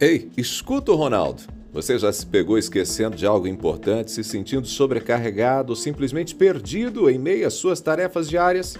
Ei, escuta o Ronaldo. Você já se pegou esquecendo de algo importante, se sentindo sobrecarregado ou simplesmente perdido em meio às suas tarefas diárias?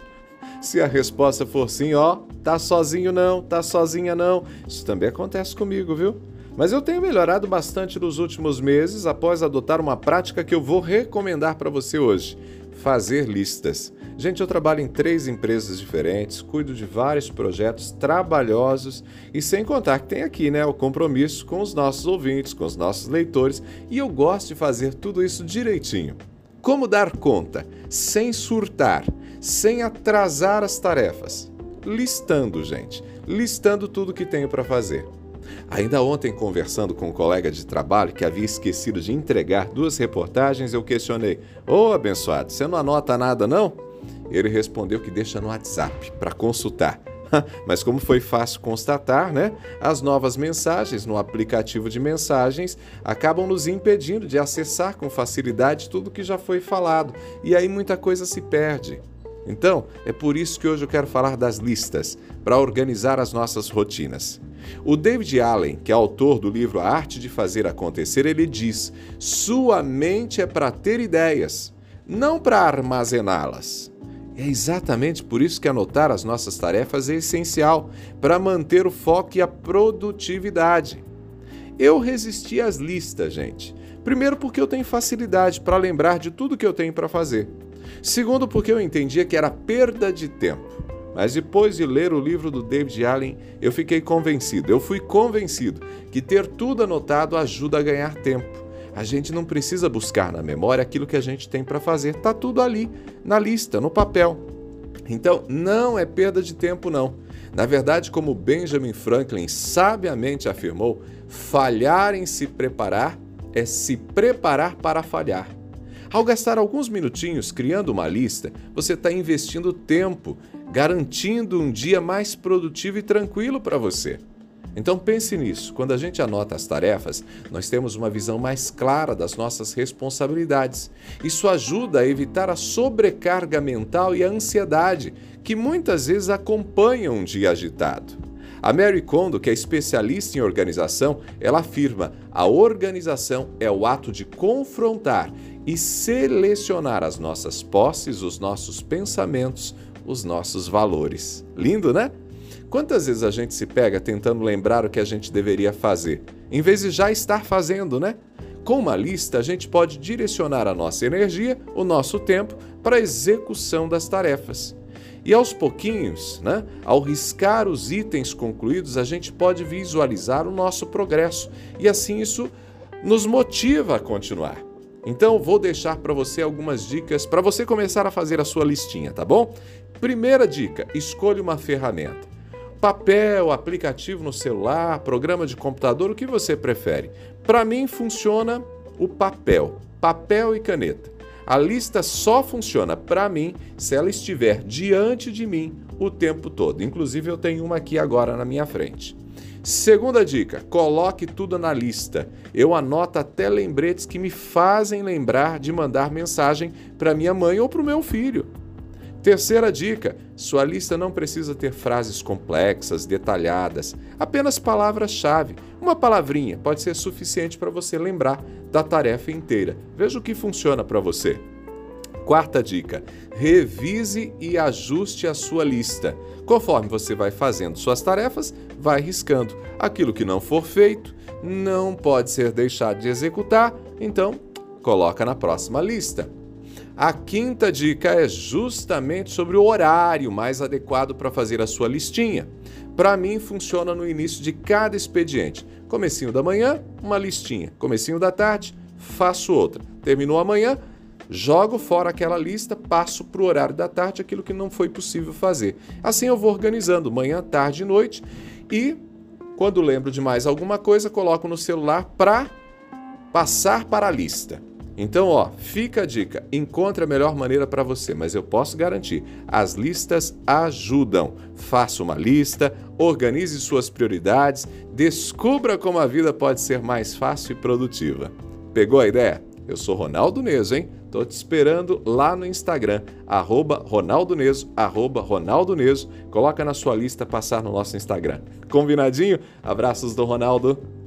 Se a resposta for sim, ó, tá sozinho não, tá sozinha não. Isso também acontece comigo, viu? Mas eu tenho melhorado bastante nos últimos meses após adotar uma prática que eu vou recomendar para você hoje: fazer listas. Gente, eu trabalho em três empresas diferentes, cuido de vários projetos trabalhosos e sem contar que tem aqui, né, o compromisso com os nossos ouvintes, com os nossos leitores, e eu gosto de fazer tudo isso direitinho. Como dar conta sem surtar, sem atrasar as tarefas? Listando, gente, listando tudo que tenho para fazer. Ainda ontem, conversando com um colega de trabalho que havia esquecido de entregar duas reportagens, eu questionei: Ô oh, abençoado, você não anota nada não? Ele respondeu que deixa no WhatsApp para consultar. Mas como foi fácil constatar, né? As novas mensagens no aplicativo de mensagens acabam nos impedindo de acessar com facilidade tudo que já foi falado, e aí muita coisa se perde. Então, é por isso que hoje eu quero falar das listas, para organizar as nossas rotinas. O David Allen, que é autor do livro A Arte de Fazer Acontecer, ele diz: Sua mente é para ter ideias, não para armazená-las. É exatamente por isso que anotar as nossas tarefas é essencial para manter o foco e a produtividade. Eu resisti às listas, gente. Primeiro, porque eu tenho facilidade para lembrar de tudo que eu tenho para fazer. Segundo, porque eu entendia que era perda de tempo. Mas depois de ler o livro do David Allen, eu fiquei convencido, eu fui convencido que ter tudo anotado ajuda a ganhar tempo. A gente não precisa buscar na memória aquilo que a gente tem para fazer, está tudo ali, na lista, no papel. Então, não é perda de tempo, não. Na verdade, como Benjamin Franklin sabiamente afirmou, falhar em se preparar é se preparar para falhar. Ao gastar alguns minutinhos criando uma lista, você está investindo tempo, garantindo um dia mais produtivo e tranquilo para você. Então pense nisso. Quando a gente anota as tarefas, nós temos uma visão mais clara das nossas responsabilidades. Isso ajuda a evitar a sobrecarga mental e a ansiedade que muitas vezes acompanham um dia agitado. A Mary Kondo, que é especialista em organização, ela afirma: a organização é o ato de confrontar e selecionar as nossas posses, os nossos pensamentos, os nossos valores. Lindo, né? Quantas vezes a gente se pega tentando lembrar o que a gente deveria fazer, em vez de já estar fazendo, né? Com uma lista, a gente pode direcionar a nossa energia, o nosso tempo, para a execução das tarefas. E aos pouquinhos, né, ao riscar os itens concluídos, a gente pode visualizar o nosso progresso e assim isso nos motiva a continuar. Então, vou deixar para você algumas dicas para você começar a fazer a sua listinha, tá bom? Primeira dica: escolha uma ferramenta. Papel, aplicativo no celular, programa de computador, o que você prefere? Para mim funciona o papel, papel e caneta. A lista só funciona para mim se ela estiver diante de mim o tempo todo. Inclusive eu tenho uma aqui agora na minha frente. Segunda dica: coloque tudo na lista. Eu anoto até lembretes que me fazem lembrar de mandar mensagem para minha mãe ou para o meu filho. Terceira dica: sua lista não precisa ter frases complexas, detalhadas, apenas palavras-chave. Uma palavrinha pode ser suficiente para você lembrar da tarefa inteira. Veja o que funciona para você. Quarta dica: revise e ajuste a sua lista. Conforme você vai fazendo suas tarefas, vai riscando. Aquilo que não for feito não pode ser deixado de executar, então coloca na próxima lista. A quinta dica é justamente sobre o horário mais adequado para fazer a sua listinha. Para mim funciona no início de cada expediente. Comecinho da manhã, uma listinha. Comecinho da tarde, faço outra. Terminou amanhã, jogo fora aquela lista, passo para o horário da tarde aquilo que não foi possível fazer. Assim eu vou organizando manhã, tarde e noite e quando lembro de mais alguma coisa, coloco no celular para passar para a lista. Então, ó, fica a dica, encontre a melhor maneira para você, mas eu posso garantir, as listas ajudam. Faça uma lista, organize suas prioridades, descubra como a vida pode ser mais fácil e produtiva. Pegou a ideia? Eu sou Ronaldo Neso, hein? Tô te esperando lá no Instagram, arroba Ronaldo Neso, arroba Ronaldo Neso. Coloca na sua lista passar no nosso Instagram. Combinadinho? Abraços do Ronaldo.